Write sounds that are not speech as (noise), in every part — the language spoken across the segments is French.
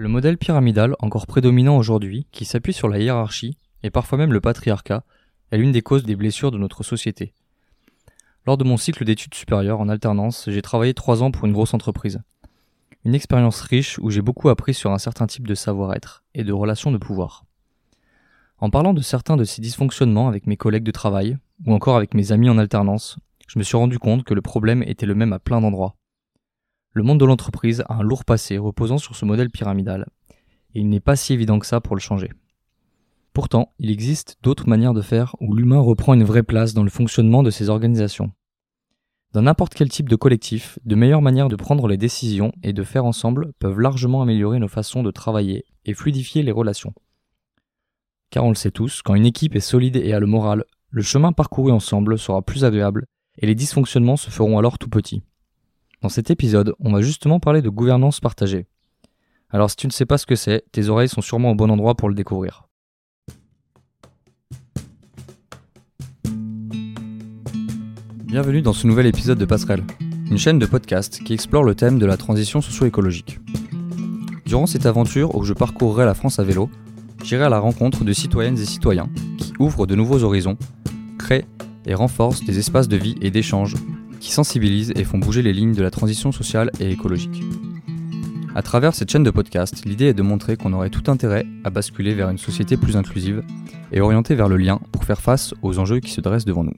Le modèle pyramidal, encore prédominant aujourd'hui, qui s'appuie sur la hiérarchie, et parfois même le patriarcat, est l'une des causes des blessures de notre société. Lors de mon cycle d'études supérieures en alternance, j'ai travaillé trois ans pour une grosse entreprise. Une expérience riche où j'ai beaucoup appris sur un certain type de savoir-être et de relations de pouvoir. En parlant de certains de ces dysfonctionnements avec mes collègues de travail, ou encore avec mes amis en alternance, je me suis rendu compte que le problème était le même à plein d'endroits. Le monde de l'entreprise a un lourd passé reposant sur ce modèle pyramidal, et il n'est pas si évident que ça pour le changer. Pourtant, il existe d'autres manières de faire où l'humain reprend une vraie place dans le fonctionnement de ces organisations. Dans n'importe quel type de collectif, de meilleures manières de prendre les décisions et de faire ensemble peuvent largement améliorer nos façons de travailler et fluidifier les relations. Car on le sait tous, quand une équipe est solide et a le moral, le chemin parcouru ensemble sera plus agréable et les dysfonctionnements se feront alors tout petits. Dans cet épisode, on va justement parler de gouvernance partagée. Alors si tu ne sais pas ce que c'est, tes oreilles sont sûrement au bon endroit pour le découvrir. Bienvenue dans ce nouvel épisode de Passerelle, une chaîne de podcast qui explore le thème de la transition socio-écologique. Durant cette aventure où je parcourrai la France à vélo, j'irai à la rencontre de citoyennes et citoyens qui ouvrent de nouveaux horizons, créent et renforcent des espaces de vie et d'échange qui sensibilisent et font bouger les lignes de la transition sociale et écologique. À travers cette chaîne de podcast, l'idée est de montrer qu'on aurait tout intérêt à basculer vers une société plus inclusive et orientée vers le lien pour faire face aux enjeux qui se dressent devant nous.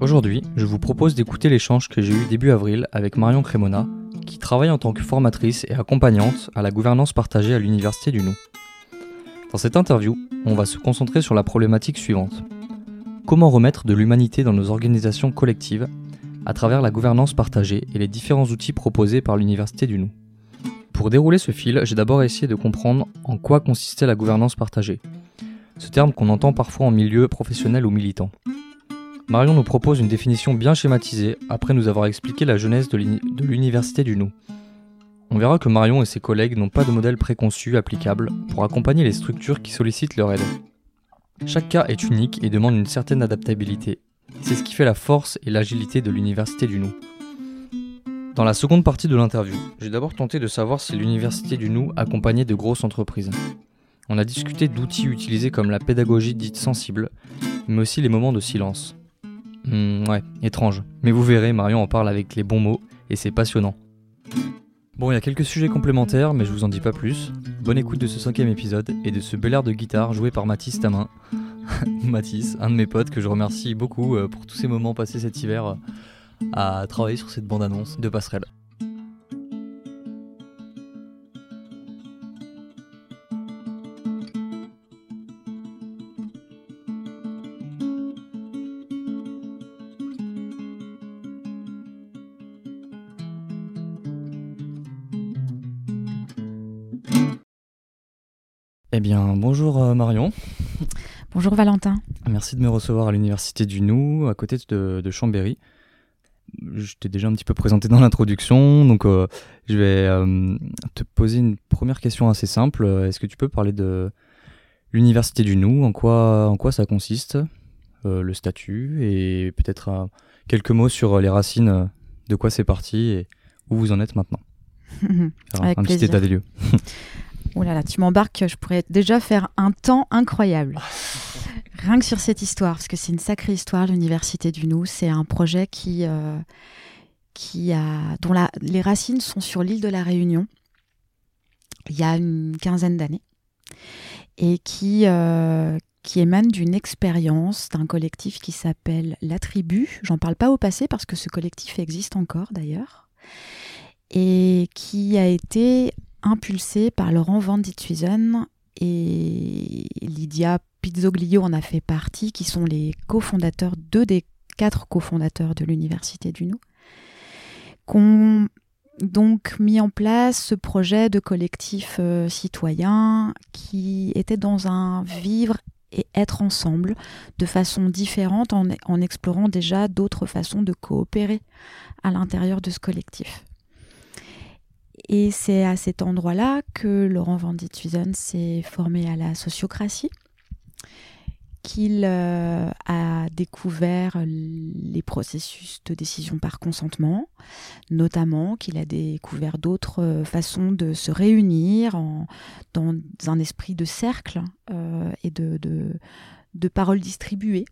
Aujourd'hui, je vous propose d'écouter l'échange que j'ai eu début avril avec Marion Crémona, qui travaille en tant que formatrice et accompagnante à la gouvernance partagée à l'Université du Nou. Dans cette interview, on va se concentrer sur la problématique suivante. Comment remettre de l'humanité dans nos organisations collectives à travers la gouvernance partagée et les différents outils proposés par l'Université du Nou Pour dérouler ce fil, j'ai d'abord essayé de comprendre en quoi consistait la gouvernance partagée, ce terme qu'on entend parfois en milieu professionnel ou militant. Marion nous propose une définition bien schématisée après nous avoir expliqué la genèse de l'université du Nou. On verra que Marion et ses collègues n'ont pas de modèle préconçu applicable pour accompagner les structures qui sollicitent leur aide. Chaque cas est unique et demande une certaine adaptabilité. C'est ce qui fait la force et l'agilité de l'université du Nou. Dans la seconde partie de l'interview, j'ai d'abord tenté de savoir si l'université du Nou accompagnait de grosses entreprises. On a discuté d'outils utilisés comme la pédagogie dite sensible, mais aussi les moments de silence. Hmm, ouais, étrange. Mais vous verrez, Marion en parle avec les bons mots et c'est passionnant. Bon, il y a quelques sujets complémentaires, mais je vous en dis pas plus. Bonne écoute de ce cinquième épisode et de ce bel air de guitare joué par Mathis Tamin. (laughs) Mathis, un de mes potes que je remercie beaucoup euh, pour tous ces moments passés cet hiver euh, à travailler sur cette bande-annonce de passerelle. Eh bien, bonjour euh, Marion. Bonjour Valentin. Merci de me recevoir à l'Université du Nou, à côté de, Chambéry. Je t'ai déjà un petit peu présenté dans l'introduction, donc euh, je vais euh, te poser une première question assez simple. Est-ce que tu peux parler de l'Université du Nou, en quoi, en quoi ça consiste, le statut, et peut-être quelques mots sur les racines, de quoi c'est parti et où vous en êtes maintenant (laughs) Avec un petit état des lieux. (laughs) Oh là là, tu m'embarques, je pourrais déjà faire un temps incroyable. Rien que sur cette histoire, parce que c'est une sacrée histoire, l'Université du Nou. C'est un projet qui, euh, a, dont les racines sont sur l'île de la Réunion, il y a une quinzaine d'années, et qui, euh, qui émane d'une expérience d'un collectif qui s'appelle La Tribu. J'en parle pas au passé parce que ce collectif existe encore d'ailleurs, et qui a été impulsé par Laurent Van Dithuizen et Lydia Pizzoglio en a fait partie, qui sont les cofondateurs, deux des quatre cofondateurs de l'Université du Nou, qu'ont donc mis en place ce projet de collectif euh, citoyen qui était dans un vivre et être ensemble de façon différente en, en explorant déjà d'autres façons de coopérer à l'intérieur de ce collectif. Et c'est à cet endroit-là que Laurent Van Dithuizen s'est formé à la sociocratie, qu'il euh, a découvert les processus de décision par consentement, notamment qu'il a découvert d'autres euh, façons de se réunir dans un esprit de cercle euh, et de, de, paroles distribuées.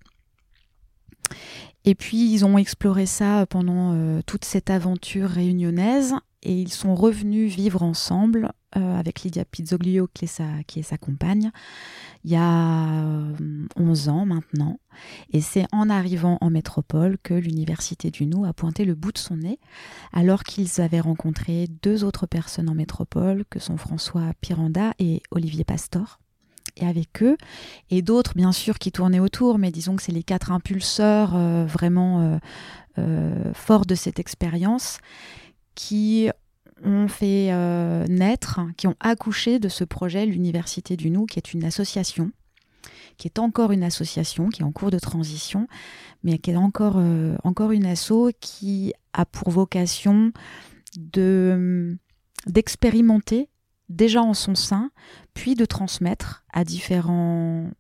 Et puis ils ont exploré ça pendant toute cette aventure réunionnaise et ils sont revenus vivre ensemble avec Lydia Pizzoglio qui est sa compagne il y a 11 euh, ans maintenant. Et c'est en arrivant en métropole que l'Université du Nou a pointé le bout de son nez, alors qu'ils avaient rencontré deux autres personnes en métropole, que sont François Piranda et Olivier Pastor. Et avec eux, et d'autres bien sûr qui tournaient autour, mais disons que c'est les quatre impulseurs euh, vraiment euh, forts de cette expérience qui ont fait euh, naître, qui ont accouché de ce projet l'Université du Nou, qui est une association, qui est encore une association, qui est en cours de transition, mais qui est encore, euh, encore une asso qui a pour vocation de d'expérimenter déjà en son sein, puis de transmettre à différents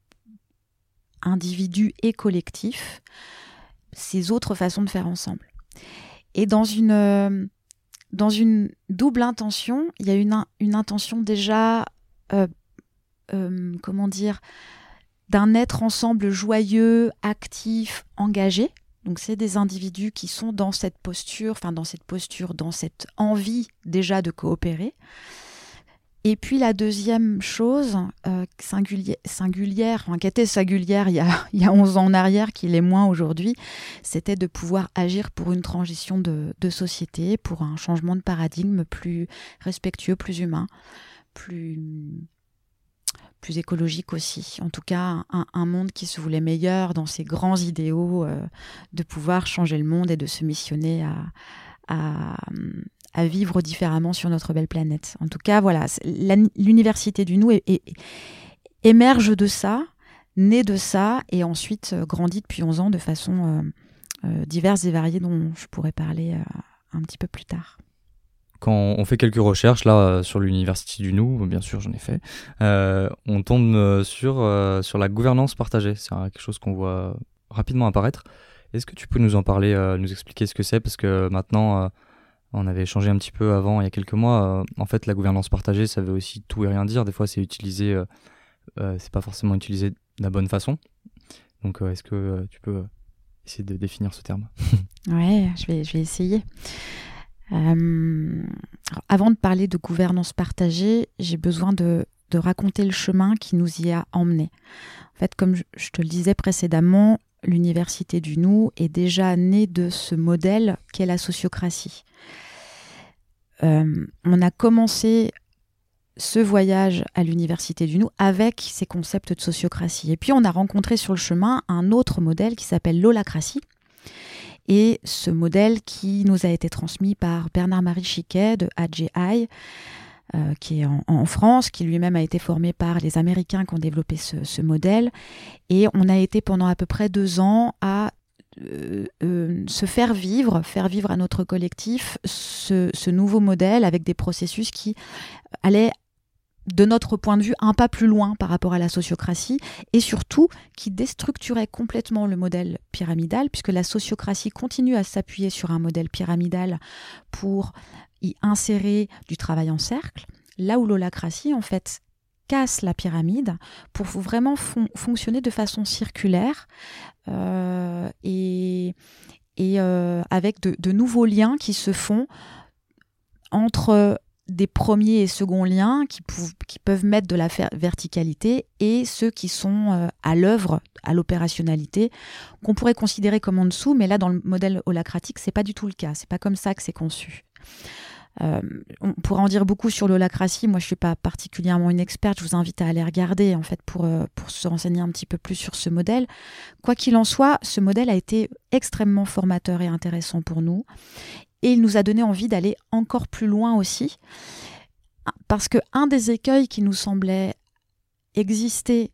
individus et collectifs ces autres façons de faire ensemble. Et dans une euh, dans une double intention, il y a une, intention déjà, euh, euh, comment dire, d'un être ensemble joyeux, actif, engagé. Donc c'est des individus qui sont dans cette posture, enfin dans cette posture, dans cette envie déjà de coopérer. Et puis la deuxième chose euh, singulière, qui était singulière il y, a, (laughs) il y 11 ans en arrière, qui l'est moins aujourd'hui, c'était de pouvoir agir pour une transition de, société, pour un changement de paradigme plus respectueux, plus humain, plus, écologique aussi. En tout cas, un, monde qui se voulait meilleur dans ses grands idéaux, euh, de pouvoir changer le monde et de se missionner à vivre différemment sur notre belle planète. En tout cas, voilà, l'université du nous émerge de ça, naît de ça, et ensuite euh, grandit depuis 11 ans de façon euh, euh, diverse et variée dont je pourrais parler un petit peu plus tard quand on fait quelques recherches là sur l'université du Nou, bien sûr j'en ai fait, on tombe sur, sur la gouvernance partagée. C'est quelque chose qu'on voit rapidement apparaître. Est-ce que tu peux nous en parler, nous expliquer ce que c'est? Parce que maintenant, on avait échangé un petit peu avant, il y a quelques mois. Euh, en fait, la gouvernance partagée, ça veut aussi tout et rien dire. Des fois, c'est utilisé, euh, euh, c'est pas forcément utilisé de la bonne façon. Donc, est-ce que tu peux essayer de définir ce terme? (laughs) Ouais, je vais, je vais essayer. avant de parler de gouvernance partagée, j'ai besoin de, raconter le chemin qui nous y a emmenés. En fait, comme je te le disais précédemment, l'université du Nou est déjà née de ce modèle qu'est la sociocratie. Euh, on a commencé ce voyage à l'université du Nou avec ces concepts de sociocratie. Et puis on a rencontré sur le chemin un autre modèle qui s'appelle l'holacratie. Et ce modèle qui nous a été transmis par Bernard-Marie Chiquet de AGI, euh, qui est en, France, qui lui-même a été formé par les Américains qui ont développé ce, modèle. Et on a été pendant à peu près deux ans à euh, euh, se faire vivre, faire vivre à notre collectif ce, nouveau modèle avec des processus qui allaient de notre point de vue, un pas plus loin par rapport à la sociocratie et surtout qui déstructurait complètement le modèle pyramidal, puisque la sociocratie continue à s'appuyer sur un modèle pyramidal pour y insérer du travail en cercle, là où l'holacratie, en fait, casse la pyramide pour vraiment fonctionner de façon circulaire euh, et, euh, avec de, nouveaux liens qui se font entre des premiers et seconds liens qui, qui peuvent mettre de la verticalité et ceux qui sont euh, à l'œuvre, à l'opérationnalité, qu'on pourrait considérer comme en dessous, mais là dans le modèle holacratique, c'est pas du tout le cas, c'est pas comme ça que c'est conçu. Euh, on pourrait en dire beaucoup sur l'holacratie. Moi, je suis pas particulièrement une experte. Je vous invite à aller regarder en fait pour, euh, pour se renseigner un petit peu plus sur ce modèle. Quoi qu'il en soit, ce modèle a été extrêmement formateur et intéressant pour nous. Et il nous a donné envie d'aller encore plus loin aussi. Parce que un des écueils qui nous semblait exister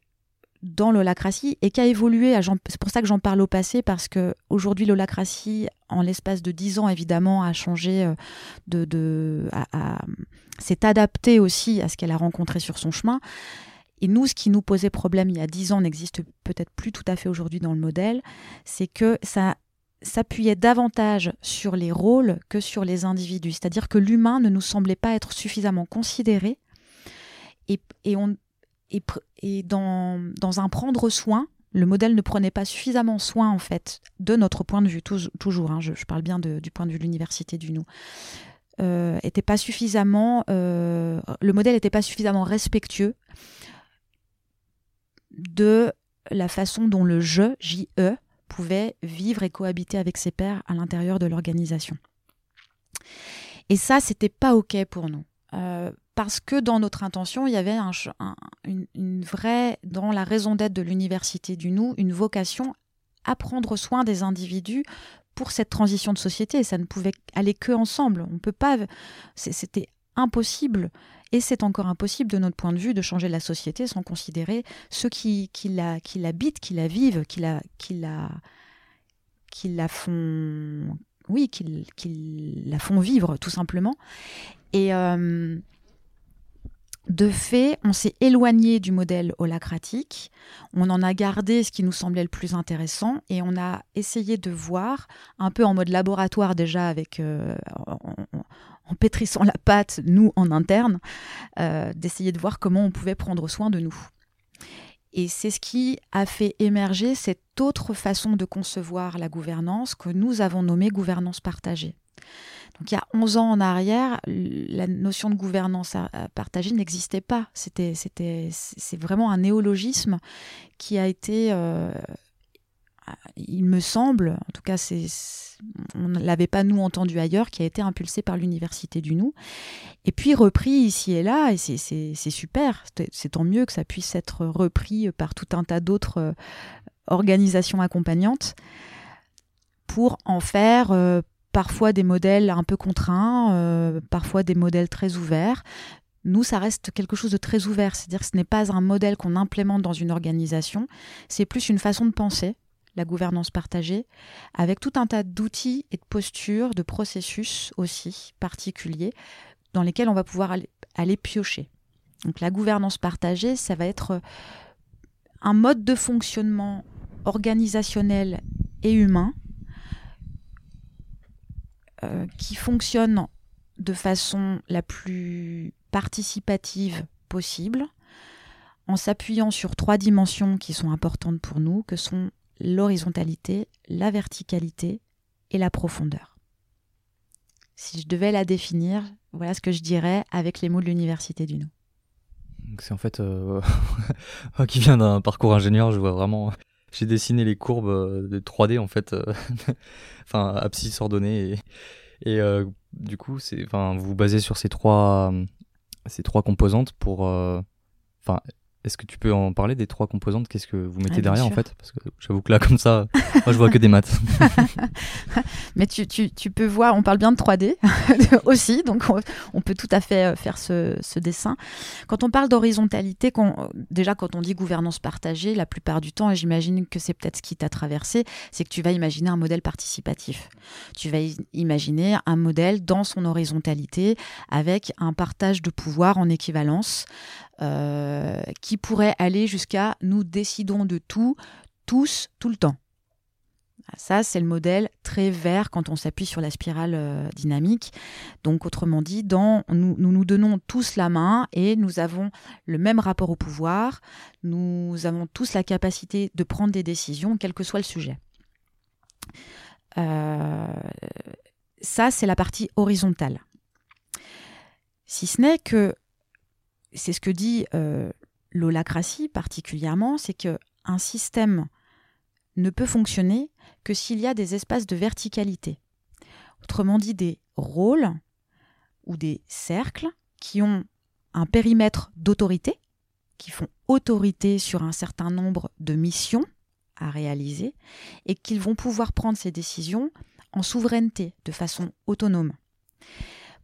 dans l'holacratie et qui a évolué. C'est pour ça que j'en parle au passé, parce que aujourd'hui l'holacratie, en l'espace de dix ans, évidemment, a changé, euh, de, s'est adaptée aussi à ce qu'elle a rencontré sur son chemin. Et nous, ce qui nous posait problème il y a dix ans n'existe peut-être plus tout à fait aujourd'hui dans le modèle, c'est que ça s'appuyait davantage sur les rôles que sur les individus. C'est-à-dire que l'humain ne nous semblait pas être suffisamment considéré et, et, on, et, dans, un prendre soin, le modèle ne prenait pas suffisamment soin, en fait, de notre point de vue, toujours, hein, je, parle bien du point de vue de l'université du nous, euh, était pas suffisamment, euh, le modèle n'était pas suffisamment respectueux de la façon dont le je, J-E, pouvait vivre et cohabiter avec ses pairs à l'intérieur de l'organisation. Et ça, c'était pas OK pour nous. Euh, parce que dans notre intention, il y avait une, vraie, dans la raison d'être de l'université du nous, une vocation à prendre soin des individus pour cette transition de société. Ça ne pouvait aller que ensemble. On peut pas, c'était impossible. Et c'est encore impossible de notre point de vue de changer la société sans considérer ceux qui, qui l'habitent, qui la vivent, qui la, qui la, qui la font, oui, qui, qui la font vivre tout simplement. Et, euh, de fait, on s'est éloigné du modèle holacratique, on en a gardé ce qui nous semblait le plus intéressant et on a essayé de voir, un peu en mode laboratoire déjà, avec, euh, en, pétrissant la pâte, nous en interne, euh, d'essayer de voir comment on pouvait prendre soin de nous. Et c'est ce qui a fait émerger cette autre façon de concevoir la gouvernance que nous avons nommée gouvernance partagée. Donc il y a 11 ans en arrière, la notion de gouvernance partagée n'existait pas. C'était, c'est vraiment un néologisme qui a été, euh, il me semble, en tout cas, c'est, on ne l'avait pas nous entendu ailleurs, qui a été impulsé par l'université du nous, et puis repris ici et là, et c'est, c'est super. C'est tant mieux que ça puisse être repris par tout un tas d'autres euh, organisations accompagnantes pour en faire euh, parfois des modèles un peu contraints, euh, parfois des modèles très ouverts. Nous, ça reste quelque chose de très ouvert, c'est-à-dire que ce n'est pas un modèle qu'on implémente dans une organisation, c'est plus une façon de penser, la gouvernance partagée, avec tout un tas d'outils et de postures, de processus aussi particuliers, dans lesquels on va pouvoir aller, aller piocher. Donc la gouvernance partagée, ça va être un mode de fonctionnement organisationnel et humain euh, qui fonctionne de façon la plus participative possible, en s'appuyant sur trois dimensions qui sont importantes pour nous, que sont l'horizontalité, la verticalité et la profondeur. Si je devais la définir, voilà ce que je dirais avec les mots de l'université du nous. C'est en fait, euh, (laughs) qui vient d'un parcours ingénieur, je vois vraiment j'ai dessiné les courbes euh, de 3D en fait, euh, (laughs) enfin abscisse ordonnée et, euh, du coup c'est, enfin vous vous basez sur ces trois ces trois composantes pour, enfin est-ce que tu peux en parler des trois composantes? Qu'est-ce que vous mettez derrière en fait? Parce que j'avoue que là, comme ça, moi je vois que des maths. (laughs) Mais tu, tu, tu, peux voir, on parle bien de 3D (laughs) aussi, donc on, peut tout à fait euh, faire ce, ce dessin. Quand on parle d'horizontalité, déjà quand on dit gouvernance partagée, la plupart du temps, et j'imagine que c'est peut-être ce qui t'a traversé, c'est que tu vas imaginer un modèle participatif. Tu vas imaginer un modèle dans son horizontalité avec un partage de pouvoir en équivalence. Euh, qui pourrait aller jusqu'à nous décidons de tout, tous, tout le temps. Ça, c'est le modèle très vert quand on s'appuie sur la spirale euh, dynamique. Donc, autrement dit, dans, nous, nous, nous donnons tous la main et nous avons le même rapport au pouvoir. Nous avons tous la capacité de prendre des décisions, quel que soit le sujet. Euh, ça, c'est la partie horizontale. Si ce n'est que c'est ce que dit euh, particulièrement, c'est que un système ne peut fonctionner que s'il y a des espaces de verticalité. Autrement dit, des rôles ou des cercles qui ont un périmètre d'autorité, qui font autorité sur un certain nombre de missions à réaliser, et qu'ils vont pouvoir prendre ces décisions en souveraineté, de façon autonome,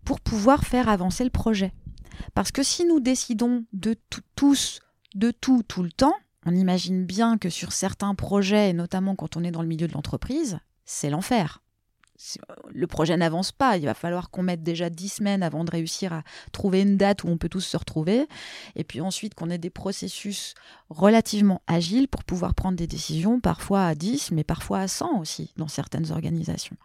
pour pouvoir faire avancer le projet. Parce que si nous décidons de tous, de tout, tout le temps, on imagine bien que sur certains projets, et notamment quand on est dans le milieu de l'entreprise, c'est l'enfer. le projet n'avance pas. Il va falloir qu'on mette déjà dix semaines avant de réussir à trouver une date où on peut tous se retrouver. Et puis ensuite qu'on ait des processus relativement agiles pour pouvoir prendre des décisions, parfois à 10, mais parfois à 100 aussi dans certaines organisations.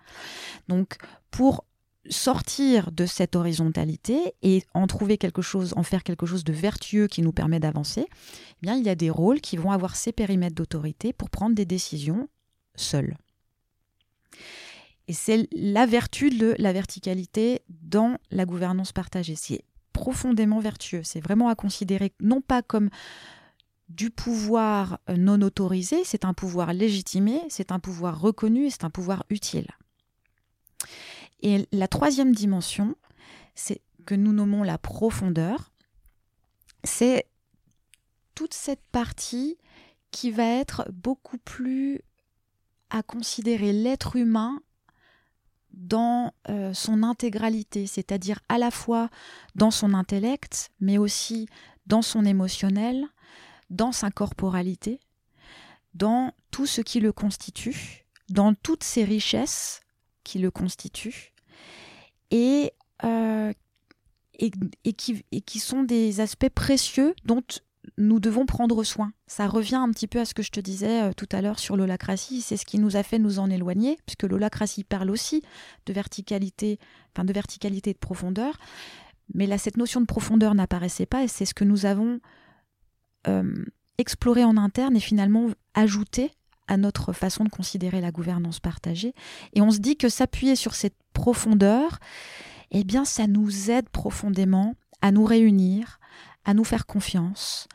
Donc pour sortir de cette horizontalité et en trouver quelque chose, en faire quelque chose de vertueux qui nous permet d'avancer, eh bien il y a des rôles qui vont avoir ces périmètres d'autorité pour prendre des décisions seuls. Et c'est la vertu de la verticalité dans la gouvernance partagée. C'est profondément vertueux. C'est vraiment à considérer non pas comme du pouvoir non autorisé, c'est un pouvoir légitimé, c'est un pouvoir reconnu et c'est un pouvoir utile. Et la troisième dimension, c'est que nous nommons la profondeur, c'est toute cette partie qui va être beaucoup plus à considérer l'être humain dans euh, son intégralité, c'est-à-dire à la fois dans son intellect, mais aussi dans son émotionnel, dans sa corporalité, dans tout ce qui le constitue, dans toutes ses richesses qui le constituent, et, euh, et qui sont des aspects précieux dont nous devons prendre soin. Ça revient un petit peu à ce que je te disais euh, tout à l'heure sur l'holacratie. C'est ce qui nous a fait nous en éloigner, puisque l'holacratie parle aussi de verticalité, enfin de verticalité et de profondeur. Mais là, cette notion de profondeur n'apparaissait pas, et c'est ce que nous avons euh, exploré en interne et finalement ajouté à notre façon de considérer la gouvernance partagée. Et on se dit que s'appuyer sur cette profondeur, eh bien, ça nous aide profondément à nous réunir, à nous faire confiance,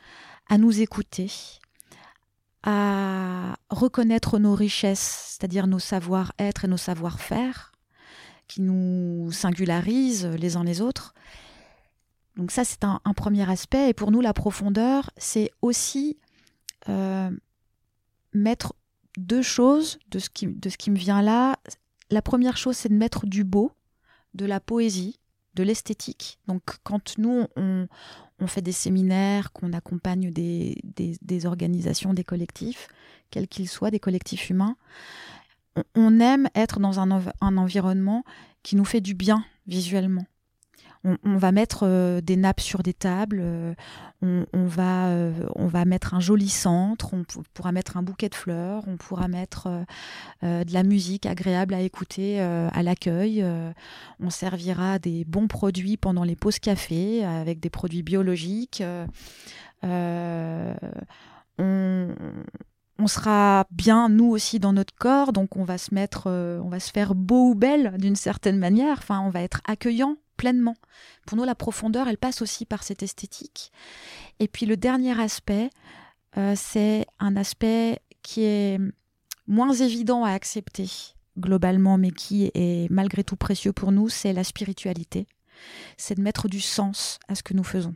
à nous écouter, à reconnaître nos richesses, c'est-à-dire nos savoir-être et nos savoir-faire, qui nous singularisent les uns les autres. Donc ça, c'est un, premier aspect. Et pour nous, la profondeur, c'est aussi euh, mettre deux choses de ce, qui, de ce qui me vient là. La première chose, c'est de mettre du beau, de la poésie, de l'esthétique. Donc quand nous, on, fait des séminaires, qu'on accompagne des, des, organisations, des collectifs, quels qu'ils soient, des collectifs humains, on, aime être dans un, un environnement qui nous fait du bien visuellement on, va mettre euh, des nappes sur des tables, euh, on, va, euh, on va mettre un joli centre, on pourra mettre un bouquet de fleurs, on pourra mettre de la musique agréable à écouter à l'accueil, on servira des bons produits pendant les pauses café avec des produits biologiques. on, on sera bien nous aussi dans notre corps, donc on va se mettre, on va se faire beau ou belle d'une certaine manière. Enfin, on va être accueillant pleinement. Pour nous, la profondeur, elle passe aussi par cette esthétique. Et puis le dernier aspect, euh, c'est un aspect qui est moins évident à accepter globalement, mais qui est malgré tout précieux pour nous, c'est la spiritualité. C'est de mettre du sens à ce que nous faisons.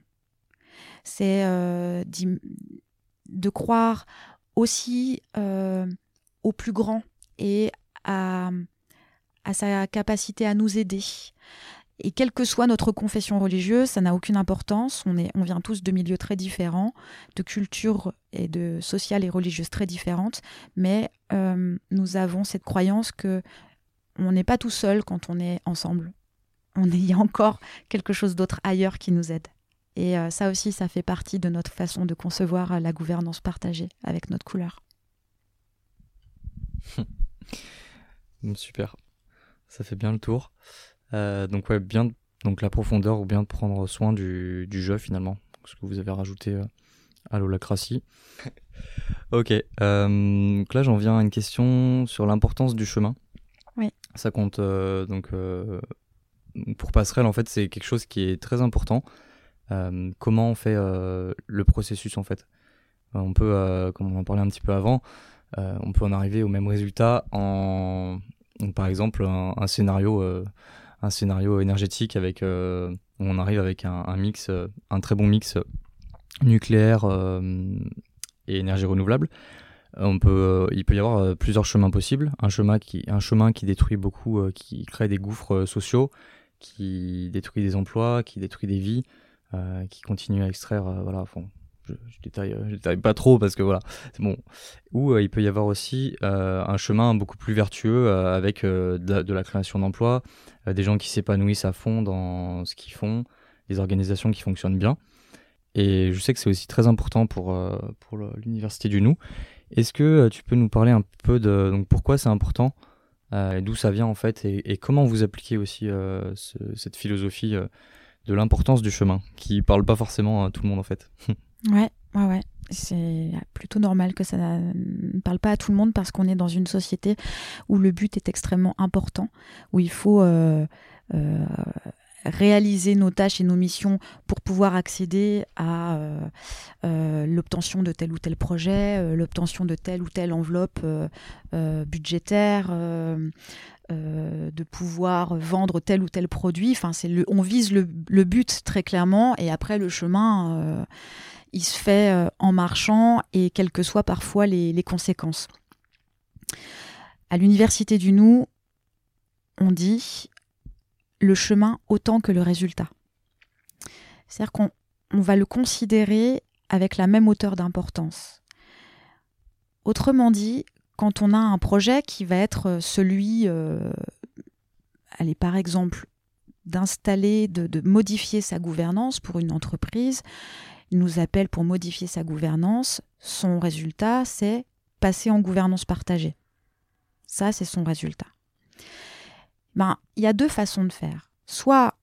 C'est euh, de croire aussi euh, au plus grand et à, à sa capacité à nous aider, et quelle que soit notre confession religieuse, ça n'a aucune importance. On, est, on vient tous de milieux très différents, de cultures et de sociales et religieuses très différentes, mais euh, nous avons cette croyance que on n'est pas tout seul quand on est ensemble. On il y a encore quelque chose d'autre ailleurs qui nous aide. Et euh, ça aussi, ça fait partie de notre façon de concevoir la gouvernance partagée avec notre couleur. (laughs) Super, ça fait bien le tour. Euh, donc ouais, bien donc la profondeur ou bien de prendre soin du, du jeu finalement, ce que vous avez rajouté euh, à l'holacratie. (laughs) ok, euh, donc là j'en viens à une question sur l'importance du chemin. Oui. Ça compte donc pour passerelle en fait c'est quelque chose qui est très important. comment on fait le processus en fait? On peut, comme on en parlait un petit peu avant, on peut en arriver au même résultat en, par exemple un scénario un scénario énergétique avec euh, on arrive avec un, mix, euh, un très bon mix nucléaire euh, et énergie renouvelable. On peut, il peut y avoir plusieurs chemins possibles. Un chemin qui, un chemin qui détruit beaucoup, qui crée des gouffres sociaux, qui détruit des emplois, qui détruit des vies, qui continue à extraire. voilà, je, détaille, je détaille pas trop parce que voilà, c'est bon. Ou il peut y avoir aussi un chemin beaucoup plus vertueux avec de, la création d'emplois, des gens qui s'épanouissent à fond dans ce qu'ils font, des organisations qui fonctionnent bien. Et je sais que c'est aussi très important pour, pour l'université du Nou. Est-ce que tu peux nous parler un peu de pourquoi c'est important euh, d'où ça vient en fait, et, comment vous appliquez aussi euh, cette philosophie euh, de l'importance du chemin, qui parle pas forcément à tout le monde en fait? (laughs) ouais, ouais, ouais. C'est plutôt normal que ça ne parle pas à tout le monde parce qu'on est dans une société où le but est extrêmement important, où il faut réaliser nos tâches et nos missions pour pouvoir accéder à euh, euh, l'obtention de tel ou tel projet, euh, l'obtention de telle ou telle enveloppe budgétaire, de pouvoir vendre tel ou tel produit. Enfin, c'est le, on vise le, but très clairement et après le chemin, il se fait en marchant et quelles que soient parfois les, conséquences. À l'université du Nou, on dit le chemin autant que le résultat. C'est-à-dire qu'on va le considérer avec la même hauteur d'importance. Autrement dit, quand on a un projet qui va être celui, euh, par exemple, d'installer, de, modifier sa gouvernance pour une entreprise, nous appelle pour modifier sa gouvernance, son résultat, c'est passer en gouvernance partagée. Ça, c'est son résultat ben, il y a deux façons de faire. Soit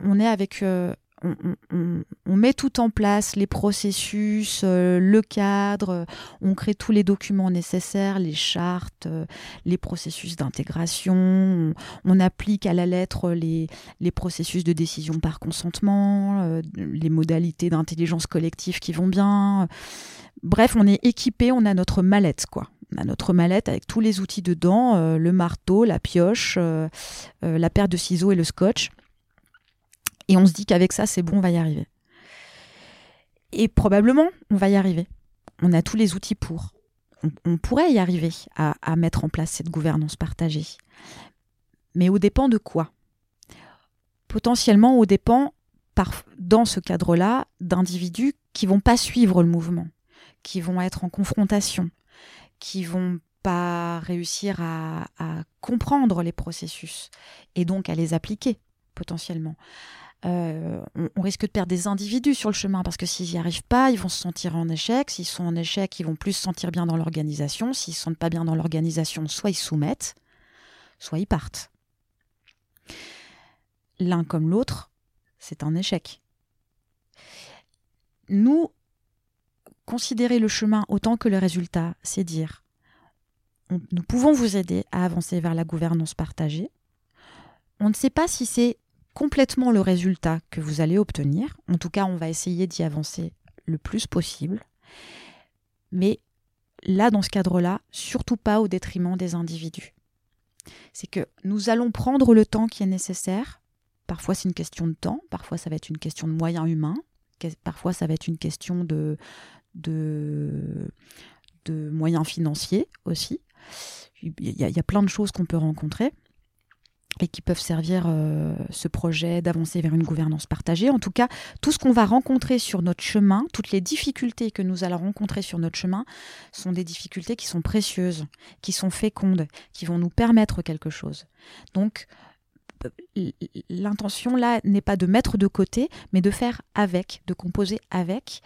on est avec euh, on, met tout en place, les processus, euh, le cadre, on crée tous les documents nécessaires, les chartes, euh, les processus d'intégration, on, applique à la lettre les, les processus de décision par consentement, les modalités d'intelligence collective qui vont bien. Bref, on est équipé, on a notre mallette, quoi on a notre mallette avec tous les outils dedans, euh, le marteau, la pioche, euh, euh, la paire de ciseaux et le scotch. Et on se dit qu'avec ça, c'est bon, on va y arriver. Et probablement, on va y arriver. On a tous les outils pour. On, pourrait y arriver à, mettre en place cette gouvernance partagée. Mais au dépend de quoi? Potentiellement au dépend, dans ce cadre-là, d'individus qui vont pas suivre le mouvement, qui vont être en confrontation, qui vont pas réussir à, comprendre les processus et donc à les appliquer potentiellement. Euh, on, risque de perdre des individus sur le chemin parce que s'ils n'y arrivent pas, ils vont se sentir en échec. S'ils sont en échec, ils vont plus se sentir bien dans l'organisation. S'ils ne se sentent pas bien dans l'organisation, soit ils soumettent, soit ils partent. L'un comme l'autre, c'est un échec. Nous, considérer le chemin autant que le résultat, c'est dire nous pouvons vous aider à avancer vers la gouvernance partagée. On ne sait pas si c'est complètement le résultat que vous allez obtenir. En tout cas, on va essayer d'y avancer le plus possible. Mais là, dans ce cadre-là, surtout pas au détriment des individus. C'est que nous allons prendre le temps qui est nécessaire. Parfois, c'est une question de temps, parfois, ça va être une question de moyens humains, parfois, ça va être une question de, moyens financiers aussi. Il y, a, plein de choses qu'on peut rencontrer et qui peuvent servir euh, ce projet d'avancer vers une gouvernance partagée. En tout cas, tout ce qu'on va rencontrer sur notre chemin, toutes les difficultés que nous allons rencontrer sur notre chemin, sont des difficultés qui sont précieuses, qui sont fécondes, qui vont nous permettre quelque chose. Donc, l'intention là n'est pas de mettre de côté, mais de faire avec, de composer avec,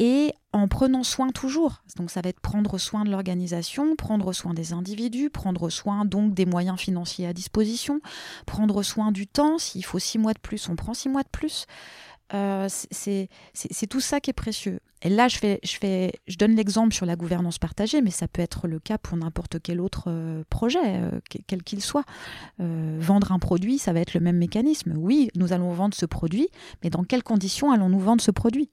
et en prenant soin toujours. Donc ça va être prendre soin de l'organisation, prendre soin des individus, prendre soin donc des moyens financiers à disposition, prendre soin du temps. S'il faut six mois de plus, on prend six mois de plus. Euh, c'est tout ça qui est précieux. Et là, je, fais, je, fais, je donne l'exemple sur la gouvernance partagée, mais ça peut être le cas pour n'importe quel autre euh, projet, euh, quel qu'il soit. vendre un produit, ça va être le même mécanisme. Oui, nous allons vendre ce produit, mais dans quelles conditions allons-nous vendre ce produit?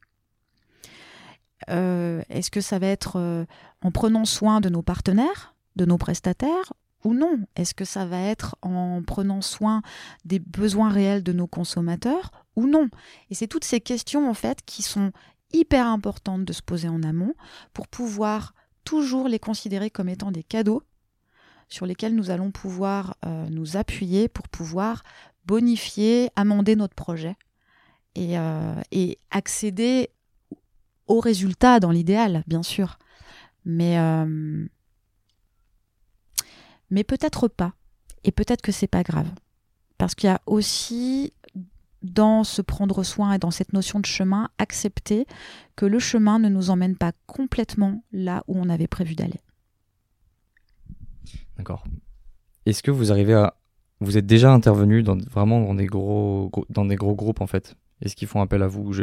Euh, est-ce que ça va être euh, en prenant soin de nos partenaires, de nos prestataires ou non? Est-ce que ça va être en prenant soin des besoins réels de nos consommateurs ou non? Et c'est toutes ces questions en fait qui sont hyper importantes de se poser en amont pour pouvoir toujours les considérer comme étant des cadeaux sur lesquels nous allons pouvoir euh, nous appuyer pour pouvoir bonifier, amender notre projet et, et accéder au résultat dans l'idéal, bien sûr. Mais, euh, mais peut-être pas. Et peut-être que c'est pas grave. Parce qu'il y a aussi dans se prendre soin et dans cette notion de chemin, accepter que le chemin ne nous emmène pas complètement là où on avait prévu d'aller. D'accord. Est-ce que vous arrivez à... Vous êtes déjà intervenu dans, vraiment dans des, gros, dans des gros groupes en fait? Est-ce qu'ils font appel à vous?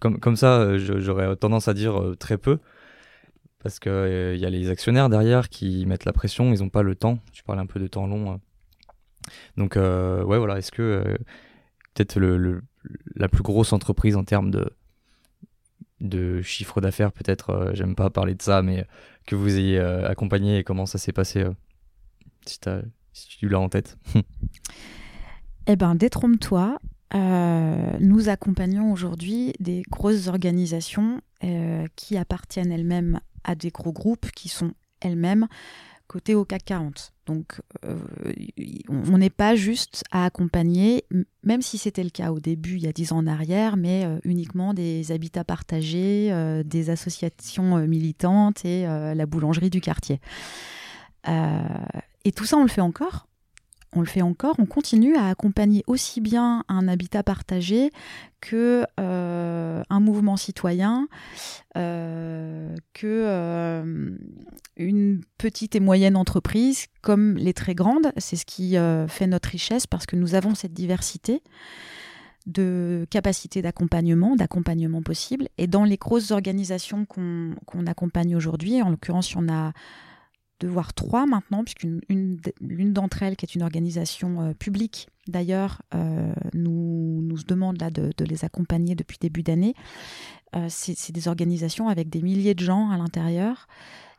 Comme, comme ça, euh, j'aurais tendance à dire euh, très peu. Parce qu'il euh, il y a les actionnaires derrière qui mettent la pression, ils n'ont pas le temps. Tu parlais un peu de temps long. Hein. Donc, ouais, voilà. Est-ce que peut-être le, la plus grosse entreprise en termes de, de chiffre d'affaires, peut-être, euh, j'aime pas parler de ça, mais que vous ayez euh, accompagné et comment ça s'est passé, euh, si, si, tu l'as en tête. eh ben, détrompe-toi. Nous accompagnons aujourd'hui des grosses organisations qui appartiennent elles-mêmes à des gros groupes qui sont elles-mêmes côté au CAC 40. Donc, euh, on n'est pas juste à accompagner, même si c'était le cas au début, il y a dix ans en arrière, mais euh, uniquement des habitats partagés, euh, des associations militantes et la boulangerie du quartier. et tout ça, on le fait encore on le fait encore, on continue à accompagner aussi bien un habitat partagé que euh, un mouvement citoyen, euh, euh, petite et moyenne entreprise, comme les très grandes. C'est ce qui fait notre richesse parce que nous avons cette diversité de capacités d'accompagnement, d'accompagnement possible. Et dans les grosses organisations qu'on accompagne aujourd'hui, en l'occurrence, en a de voir trois maintenant, puisqu'une d'entre elles, qui est une organisation euh, publique, d'ailleurs, euh, nous, nous demande là de, les accompagner depuis début d'année. Euh, c'est des organisations avec des milliers de gens à l'intérieur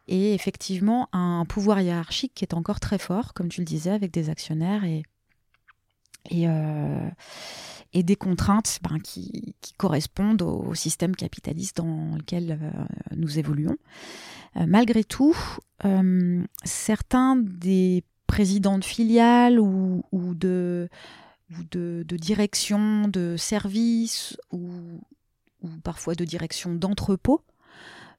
et effectivement un pouvoir hiérarchique qui est encore très fort, comme tu le disais, avec des actionnaires et, et, et des contraintes ben, qui, qui, correspondent au, système capitaliste dans lequel nous évoluons. Euh, malgré tout, euh, certains des présidents de filiales ou, de, de, de direction de services ou, parfois de direction d'entrepôt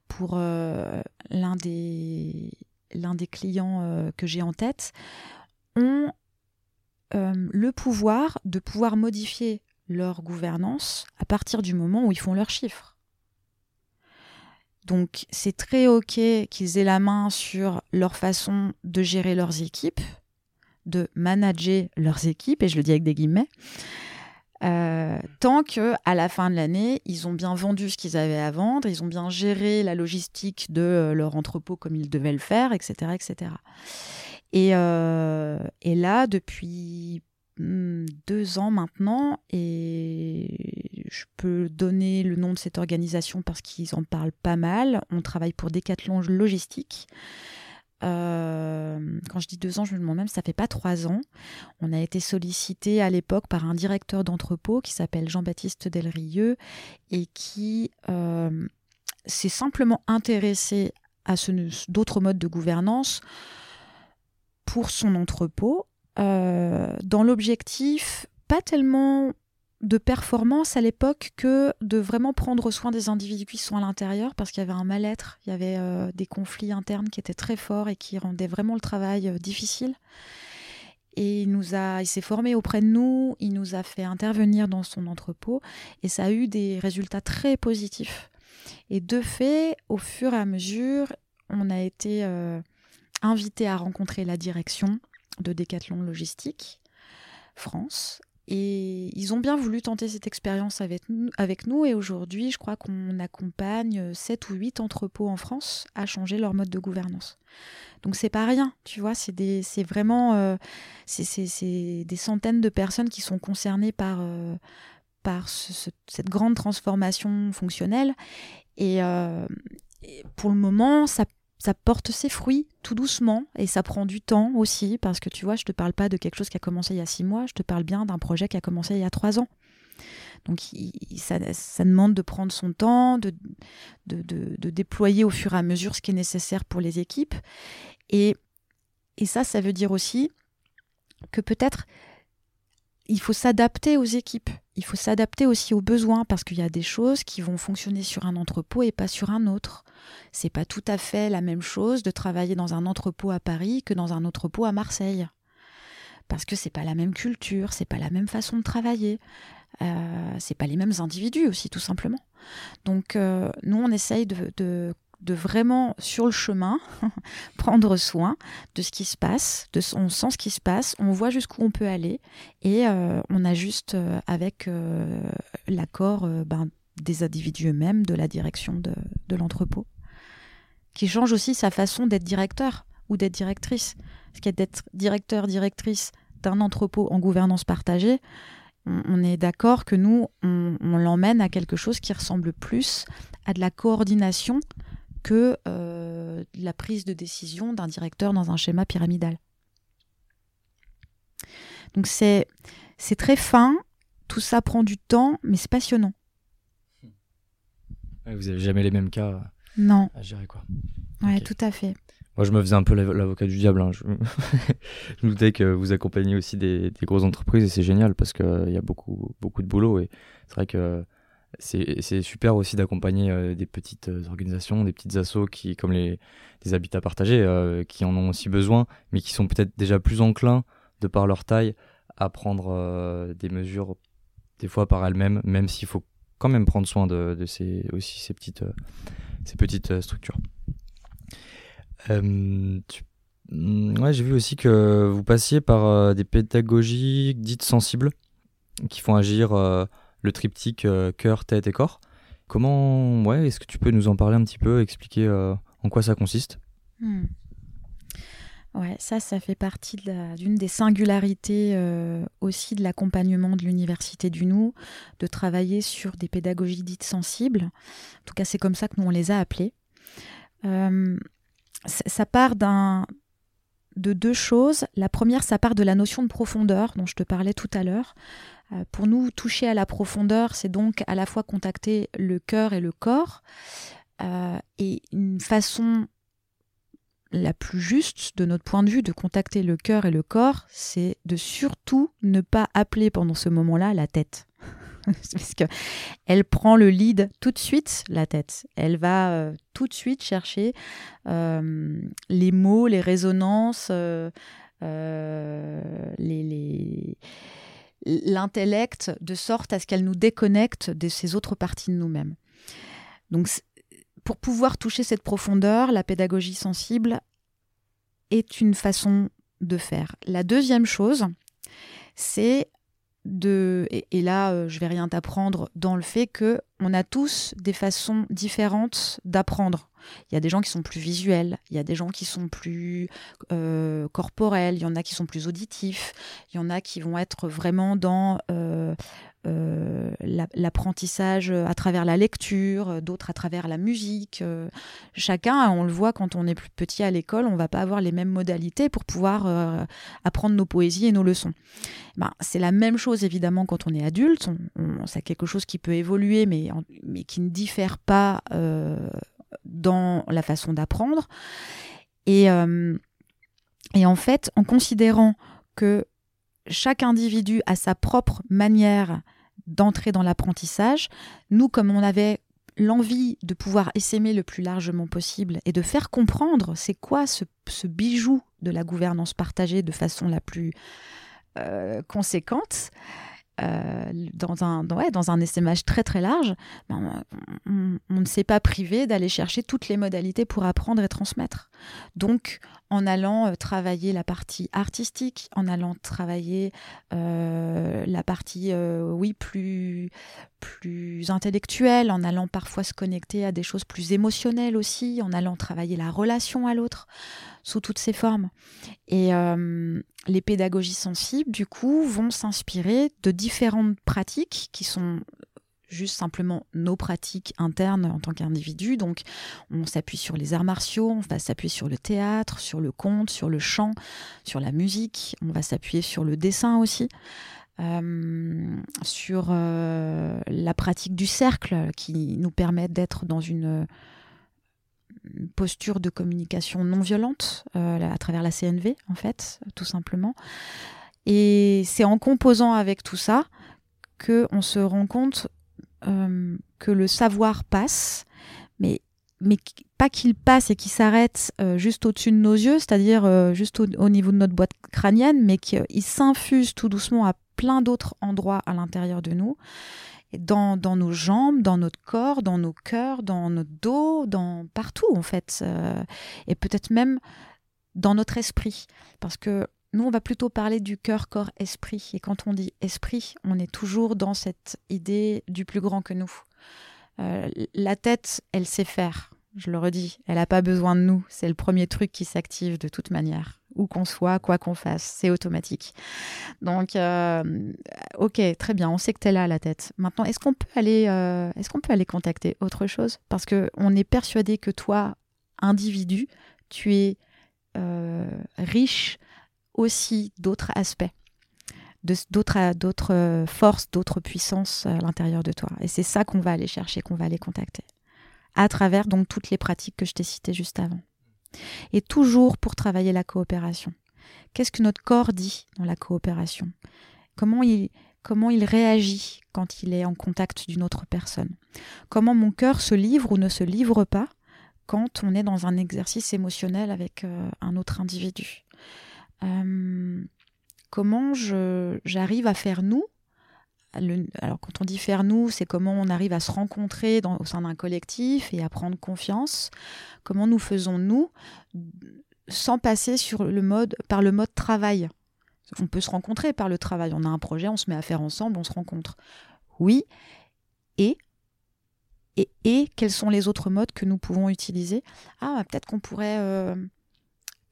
pour euh, l'un des, l'un des clients que j'ai en tête, ont le pouvoir de pouvoir modifier leur gouvernance à partir du moment où ils font leurs chiffres. Donc c'est très OK qu'ils aient la main sur leur façon de gérer leurs équipes, de manager leurs équipes, et je le dis avec des guillemets, euh, tant que à la fin de l'année, ils ont bien vendu ce qu'ils avaient à vendre, ils ont bien géré la logistique de euh, leur entrepôt comme ils devaient le faire, etc. etc. Et, euh, et là, depuis Hmm, deux ans maintenant et je peux donner le nom de cette organisation parce qu'ils en parlent pas mal. On travaille pour Decathlon Logistique. Euh, quand je dis deux ans, je me demande même ça fait pas trois ans. On a été sollicité à l'époque par un directeur d'entrepôt qui s'appelle Jean-Baptiste Delrieux et qui euh, s'est simplement intéressé à d'autres modes de gouvernance pour son entrepôt euh, dans l'objectif, pas tellement de performance à l'époque que de vraiment prendre soin des individus qui sont à l'intérieur parce qu'il y avait un mal-être, il y avait euh, des conflits internes qui étaient très forts et qui rendaient vraiment le travail euh, difficile. Et il nous a, il s'est formé auprès de nous, il nous a fait intervenir dans son entrepôt et ça a eu des résultats très positifs. Et de fait, au fur et à mesure, on a été invité à rencontrer la direction, de Decathlon Logistique France. Et ils ont bien voulu tenter cette expérience avec nous, et aujourd'hui, je crois qu'on accompagne 7 ou 8 entrepôts en France à changer leur mode de gouvernance. Donc c'est pas rien, tu vois, c'est vraiment euh, des centaines de personnes qui sont concernées par, euh, cette grande transformation fonctionnelle. Et, euh, et pour le moment, ça ça porte ses fruits tout doucement et ça prend du temps aussi parce que tu vois, je te parle pas de quelque chose qui a commencé il y a six mois, je te parle bien d'un projet qui a commencé il y a trois ans. Donc ça, demande de prendre son temps, de, déployer au fur et à mesure ce qui est nécessaire pour les équipes. Et, et ça, ça veut dire aussi que peut-être il faut s'adapter aux équipes. il faut s'adapter aussi aux besoins parce qu'il y a des choses qui vont fonctionner sur un entrepôt et pas sur un autre. C'est pas tout à fait la même chose de travailler dans un entrepôt à Paris que dans un entrepôt à Marseille. Parce que c'est pas la même culture, c'est pas la même façon de travailler, euh, c'est pas les mêmes individus aussi tout simplement. Donc euh, nous on essaye de de vraiment sur le chemin (laughs) prendre soin de ce qui se passe, de, on sent ce qui se passe, on voit jusqu'où on peut aller et euh, on ajuste euh, avec euh, l'accord ben, des individus eux-mêmes, de la direction de, de l'entrepôt, qui change aussi sa façon d'être directeur ou d'être directrice. Ce qui est d'être directeur, directrice d'un entrepôt en gouvernance partagée, on, est d'accord que nous, on l'emmène à quelque chose qui ressemble plus à de la coordination que euh, la prise de décision d'un directeur dans un schéma pyramidal. Donc c'est c'est très fin, tout ça prend du temps, mais c'est passionnant. vous avez jamais les mêmes cas non. à gérer quoi. Ouais, tout à fait. Moi, je me faisais un peu l'avocat du diable. Hein. Je... (laughs) je, me doutais que vous accompagnez aussi des, des grosses entreprises et c'est génial parce qu'il y a beaucoup, beaucoup de boulot. Et c'est vrai que c'est super aussi d'accompagner euh, des petites euh, organisations, des petites assos qui, comme les, des habitats partagés, euh, qui en ont aussi besoin, mais qui sont peut-être déjà plus enclins, de par leur taille, à prendre des mesures des fois par elles-mêmes, même, s'il faut quand même prendre soin de, de ces, aussi ces petites, ces petites structures. Mm, ouais, j'ai vu aussi que vous passiez par des pédagogies dites sensibles, qui font agir le triptyque euh, cœur, tête et corps. Comment, ouais, est-ce que tu peux nous en parler un petit peu, expliquer euh, en quoi ça consiste? Hmm. Ouais, ça, ça fait partie d'une des singularités euh, aussi de l'accompagnement de l'Université du Nou, de travailler sur des pédagogies dites sensibles. En tout cas, c'est comme ça que nous, on les a appelées. ça part d'un de deux choses. La première, ça part de la notion de profondeur dont je te parlais tout à l'heure. Euh, pour nous, toucher à la profondeur, c'est donc à la fois contacter le cœur et le corps. Euh, et une façon la plus juste de notre point de vue de contacter le cœur et le corps, c'est de surtout ne pas appeler pendant ce moment-là la tête. (laughs) Parce que elle prend le lead tout de suite, la tête. Elle va euh, tout de suite chercher les mots, les résonances, les l'intellect de sorte à ce qu'elle nous déconnecte de ces autres parties de nous-mêmes. Donc, pour pouvoir toucher cette profondeur, la pédagogie sensible est une façon de faire. La deuxième chose, c'est et, là euh, je vais rien t'apprendre dans le fait que on a tous des façons différentes d'apprendre. Il y a des gens qui sont plus visuels, il y a des gens qui sont plus euh, corporels, il y en a qui sont plus auditifs, il y en a qui vont être vraiment dans euh, l'apprentissage à travers la lecture, d'autres à travers la musique. chacun, on le voit quand on est plus petit à l'école, on va pas avoir les mêmes modalités pour pouvoir apprendre nos poésies et nos leçons. Ben, c'est la même chose évidemment quand on est adulte. c'est quelque chose qui peut évoluer, mais, qui ne diffère pas dans la façon d'apprendre. Euh, et en fait, en considérant que chaque individu a sa propre manière d'entrer dans l'apprentissage, nous, comme on avait l'envie de pouvoir essaimer le plus largement possible et de faire comprendre c'est quoi ce, bijou de la gouvernance partagée de façon la plus euh, conséquente, euh, dans, un, dans, dans un très très large, ben, on, ne s'est pas privé d'aller chercher toutes les modalités pour apprendre et transmettre. Donc, en allant euh, travailler la partie artistique, en allant travailler euh, la partie, oui, plus, plus intellectuelle, en allant parfois se connecter à des choses plus émotionnelles aussi, en allant travailler la relation à l'autre sous toutes ses formes. Et euh, les pédagogies sensibles, du coup, vont s'inspirer de différentes pratiques qui sont juste simplement nos pratiques internes en tant qu'individu. Donc, on s'appuie sur les arts martiaux, on va s'appuyer sur le théâtre, sur le conte, sur le chant, sur la musique, on va s'appuyer sur le dessin aussi. Euh, sur euh, la pratique du cercle qui nous permet d'être dans une posture de communication non violente euh, à travers la CNV, en fait, tout simplement. Et c'est en composant avec tout ça qu'on se rend compte euh, que le savoir passe, mais, mais pas qu'il passe et qu'il s'arrête euh, juste au-dessus de nos yeux, c'est-à-dire juste au, niveau de notre boîte crânienne, mais qu'il s'infuse tout doucement à plein d'autres endroits à l'intérieur de nous. Dans, dans, nos jambes, dans notre corps, dans nos cœurs, dans notre dos, dans partout en fait, et peut-être même dans notre esprit, parce que nous, on va plutôt parler du cœur, corps, esprit. Et quand on dit esprit, on est toujours dans cette idée du plus grand que nous. Euh, la tête, elle sait faire, je le redis. Elle n'a pas besoin de nous. C'est le premier truc qui s'active de toute manière. Où qu'on soit, quoi qu'on fasse, c'est automatique. Donc, euh, ok, très bien, on sait que tu es là, la tête. Maintenant, est-ce qu'on peut, aller, euh, est qu'on peut aller contacter autre chose? Parce qu'on est persuadé que toi, individu, tu es riche aussi d'autres aspects, d'autres, d'autres euh, forces, d'autres puissances à l'intérieur de toi. Et c'est ça qu'on va aller chercher, qu'on va aller contacter, à travers donc toutes les pratiques que je t'ai citées juste avant. Et toujours pour travailler la coopération. Qu'est-ce que notre corps dit dans la coopération? Comment il, comment il réagit quand il est en contact d'une autre personne? Comment mon cœur se livre ou ne se livre pas quand on est dans un exercice émotionnel avec euh, un autre individu? Euh, comment j'arrive à faire nous alors quand on dit faire nous, c'est comment on arrive à se rencontrer au sein d'un collectif et à prendre confiance. Comment nous faisons nous sans passer sur le mode, par le mode travail. On peut se rencontrer par le travail. On a un projet, on se met à faire ensemble, on se rencontre. Oui. Et et, et quels sont les autres modes que nous pouvons utiliser? Ah, peut-être qu'on pourrait euh,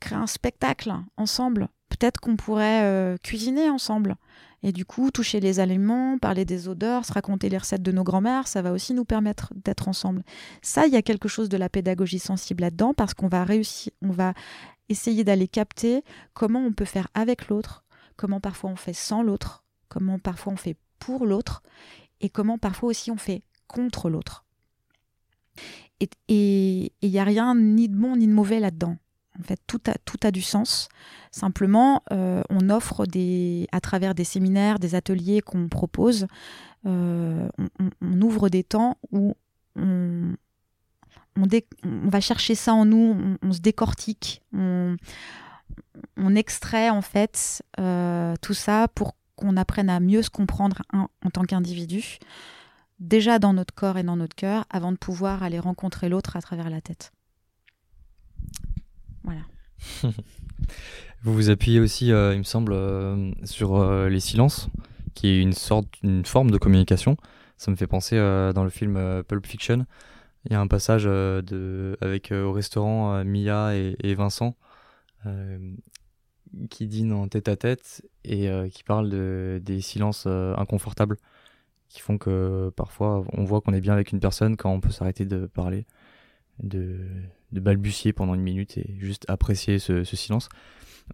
créer un spectacle ensemble. Peut-être qu'on pourrait euh, cuisiner ensemble. Et du coup, toucher les aliments, parler des odeurs, se raconter les recettes de nos grands-mères, ça va aussi nous permettre d'être ensemble. Ça, il y a quelque chose de la pédagogie sensible là-dedans parce qu'on va réussir, on va essayer d'aller capter comment on peut faire avec l'autre, comment parfois on fait sans l'autre, comment parfois on fait pour l'autre et comment parfois aussi on fait contre l'autre. Et il n'y a rien ni de bon ni de mauvais là-dedans. En fait, tout a, du sens. Simplement, euh, on offre des, à travers des séminaires, des ateliers qu'on propose, euh, on, ouvre des temps où on, on, va chercher ça en nous, on, se décortique, on, extrait en fait euh, tout ça pour qu'on apprenne à mieux se comprendre en tant qu'individu, déjà dans notre corps et dans notre cœur, avant de pouvoir aller rencontrer l'autre à travers la tête. (laughs) Vous vous appuyez aussi, euh, il me semble, euh, sur euh, les silences, qui est une sorte, une forme de communication. Ça me fait penser dans le film Pulp Fiction. Il y a un passage de, avec au restaurant Mia et, Vincent qui dînent en tête à tête et qui parlent de, des silences inconfortables qui font que parfois on voit qu'on est bien avec une personne quand on peut s'arrêter de parler, de balbutier pendant une minute et juste apprécier ce, silence.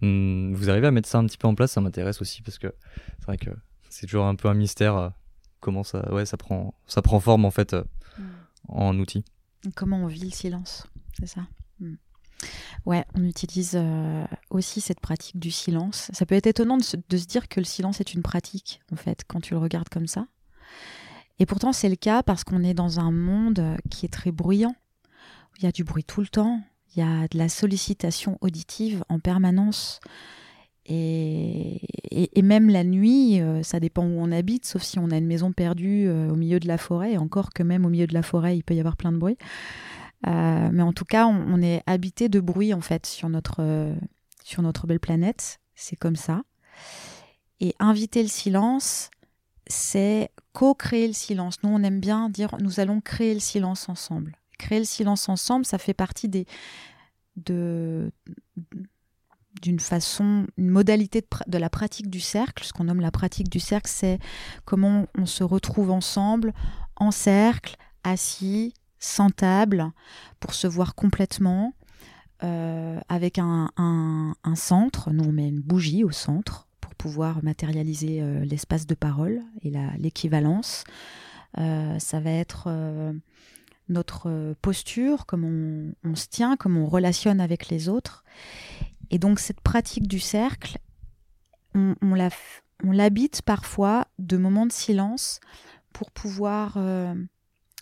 Hum, vous arrivez à mettre ça un petit peu en place, ça m'intéresse aussi parce que c'est vrai que c'est toujours un peu un mystère euh, comment ça, ouais, ça prend, ça prend forme en fait euh, mm. en outil. Comment on vit le silence, c'est ça? Mm. Ouais, on utilise euh, aussi cette pratique du silence. Ça peut être étonnant de se, de se, dire que le silence est une pratique, en fait, quand tu le regardes comme ça. Et pourtant, c'est le cas parce qu'on est dans un monde qui est très bruyant. Il y a du bruit tout le temps, il y a de la sollicitation auditive en permanence. Et, même la nuit, euh, ça dépend où on habite, sauf si on a une maison perdue euh, au milieu de la forêt, encore que même au milieu de la forêt, il peut y avoir plein de bruit. Euh, mais en tout cas, on, on, est habité de bruit, en fait, sur notre, sur notre belle planète. C'est comme ça. Et inviter le silence, c'est co-créer le silence. Nous, on aime bien dire, nous allons créer le silence ensemble créer le silence ensemble, ça fait partie d'une façon, une modalité de, la pratique du cercle. Ce qu'on nomme la pratique du cercle, c'est comment on se retrouve ensemble, en cercle, assis, sans table, pour se voir complètement, euh, avec un, centre. Nous, on met une bougie au centre pour pouvoir matérialiser euh, l'espace de parole et l'équivalence. Euh, ça va être notre euh, posture, comment on, se tient, comment on relationne avec les autres. Et donc cette pratique du cercle, on, l'habite parfois de moments de silence pour pouvoir euh,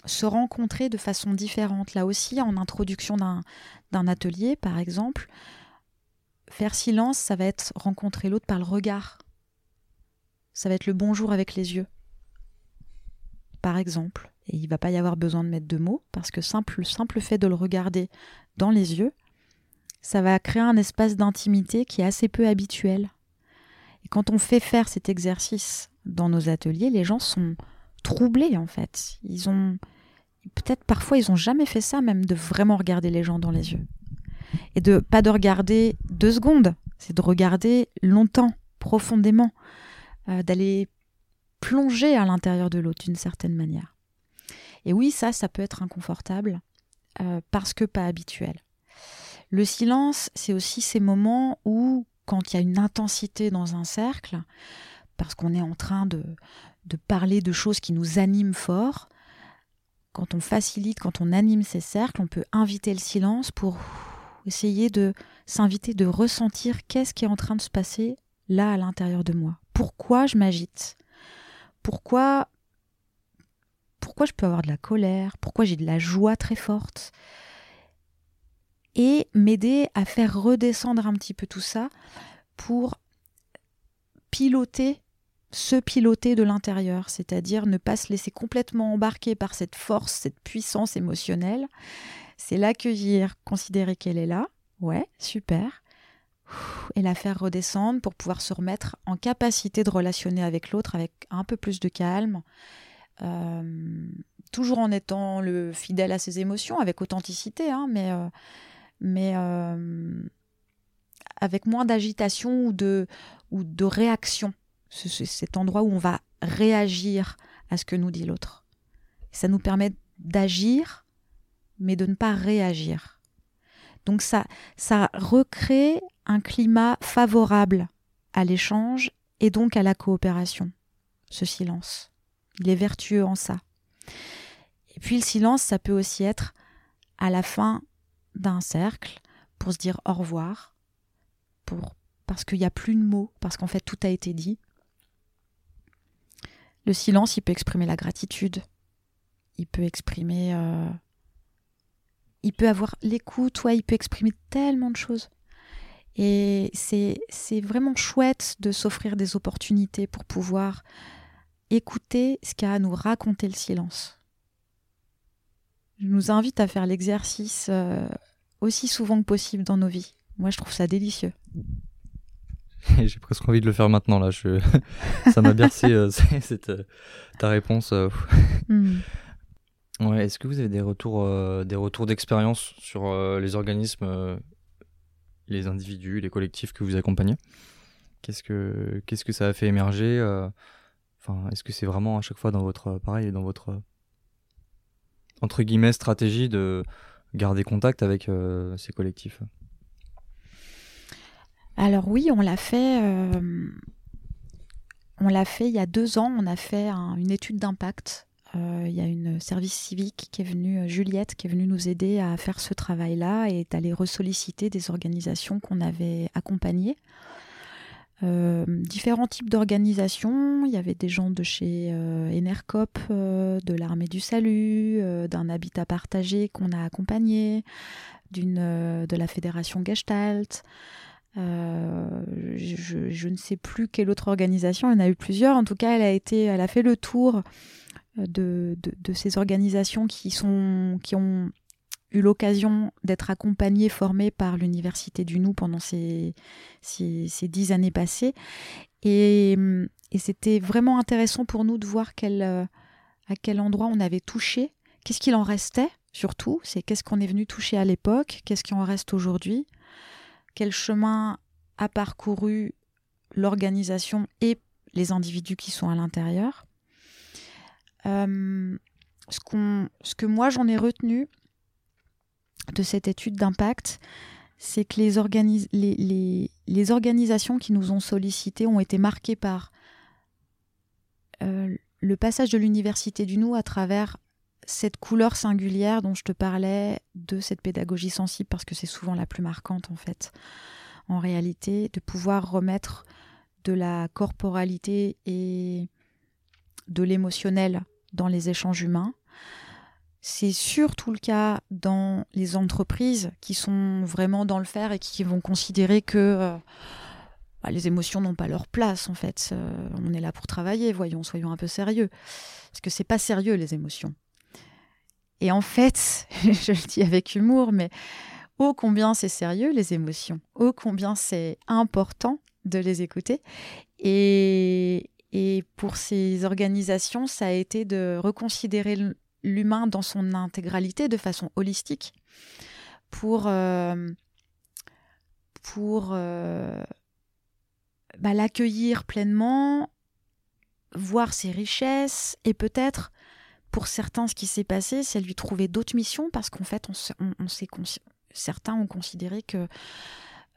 se rencontrer de façon différente. Là aussi, en introduction d'un atelier, par exemple, faire silence, ça va être rencontrer l'autre par le regard. Ça va être le bonjour avec les yeux, par exemple. Et il va pas y avoir besoin de mettre de mots, parce que simple, le simple fait de le regarder dans les yeux, ça va créer un espace d'intimité qui est assez peu habituel. Et quand on fait faire cet exercice dans nos ateliers, les gens sont troublés en fait. Ils ont peut-être parfois ils ont jamais fait ça même de vraiment regarder les gens dans les yeux. Et de pas de regarder deux secondes, c'est de regarder longtemps, profondément, euh, d'aller plonger à l'intérieur de l'autre d'une certaine manière. Et oui, ça, ça peut être inconfortable euh, parce que pas habituel. Le silence, c'est aussi ces moments où, quand il y a une intensité dans un cercle, parce qu'on est en train de, de parler de choses qui nous animent fort, quand on facilite, quand on anime ces cercles, on peut inviter le silence pour essayer de s'inviter, de ressentir qu'est-ce qui est en train de se passer là à l'intérieur de moi. Pourquoi je m'agite? Pourquoi pourquoi je peux avoir de la colère Pourquoi j'ai de la joie très forte Et m'aider à faire redescendre un petit peu tout ça pour piloter se piloter de l'intérieur, c'est-à-dire ne pas se laisser complètement embarquer par cette force, cette puissance émotionnelle. C'est l'accueillir, considérer qu'elle est là. Ouais, super. Et la faire redescendre pour pouvoir se remettre en capacité de relationner avec l'autre avec un peu plus de calme. Euh, toujours en étant le fidèle à ses émotions, avec authenticité, hein, mais, euh, mais euh, avec moins d'agitation ou de, ou de réaction c'est cet endroit où on va réagir à ce que nous dit l'autre. Ça nous permet d'agir, mais de ne pas réagir. Donc ça, ça recrée un climat favorable à l'échange et donc à la coopération, ce silence. Il est vertueux en ça. Et puis le silence, ça peut aussi être à la fin d'un cercle pour se dire au revoir, parce qu'il n'y a plus de mots, parce qu'en fait tout a été dit. Le silence, il peut exprimer la gratitude. Il peut exprimer. Euh, il peut avoir l'écoute, il peut exprimer tellement de choses. Et c'est vraiment chouette de s'offrir des opportunités pour pouvoir écouter ce qu'a à nous raconter le silence. Je nous invite à faire l'exercice euh, aussi souvent que possible dans nos vies. Moi, je trouve ça délicieux. (laughs) J'ai presque envie de le faire maintenant là. Je... (laughs) ça m'a bercé euh, (laughs) cette, euh, ta réponse. Euh, hmm. Ouais. Est-ce que vous avez des retours, des retours d'expérience sur les organismes, les individus, les collectifs que vous accompagnez? Qu'est-ce que qu'est-ce que ça a fait émerger Est-ce que c'est vraiment à chaque fois dans votre pareil dans votre guillemets stratégie de garder contact avec ces collectifs? Alors oui, on l'a fait. Euh, on l'a fait il y a deux ans. On a fait une étude d'impact. Euh, il y a une service civique qui est venue, euh, Juliette, qui est venue nous aider à faire ce travail-là et d'aller ressolliciter des organisations qu'on avait accompagnées. Différents types d'organisations. Il y avait des gens de chez Enercop, de l'Armée du Salut, d'un habitat partagé qu'on a accompagné, de la Fédération Gestalt. Euh, je, ne sais plus quelle autre organisation, il y en a eu plusieurs. En tout cas, elle a, été, elle a fait le tour euh, de, de, ces organisations qui, sont, qui ont eu l'occasion d'être accompagnées, formées par l'Université du Nou pendant ces, ces, dix années passées. Et, et c'était vraiment intéressant pour nous de voir quel, euh, à quel endroit on avait touché, qu'est-ce qu'il en restait surtout, c'est qu'est-ce qu'on est venu toucher à l'époque, qu'est-ce qui en reste aujourd'hui quel chemin a parcouru l'organisation et les individus qui sont à l'intérieur. Euh, ce, ce, que moi j'en ai retenu de cette étude d'impact, c'est que les, organisations qui nous ont sollicités ont été marquées par euh, le passage de l'université du Nou à travers cette couleur singulière dont je te parlais de cette pédagogie sensible, parce que c'est souvent la plus marquante en fait, en réalité, de pouvoir remettre de la corporalité et de l'émotionnel dans les échanges humains. C'est surtout le cas dans les entreprises qui sont vraiment dans le faire et qui vont considérer que euh, bah, les émotions n'ont pas leur place en fait. Euh, on est là pour travailler, voyons, soyons un peu sérieux. Parce que c'est pas sérieux les émotions. Et en fait, (laughs) je le dis avec humour, mais ô combien c'est sérieux les émotions, ô combien c'est important de les écouter. Et, et pour ces organisations, ça a été de reconsidérer l'humain dans son intégralité de façon holistique pour, euh, pour euh, bah, l'accueillir pleinement, voir ses richesses et peut-être pour certains ce qui s'est passé, c'est lui trouver d'autres missions parce qu'en fait on, on, certains ont considéré que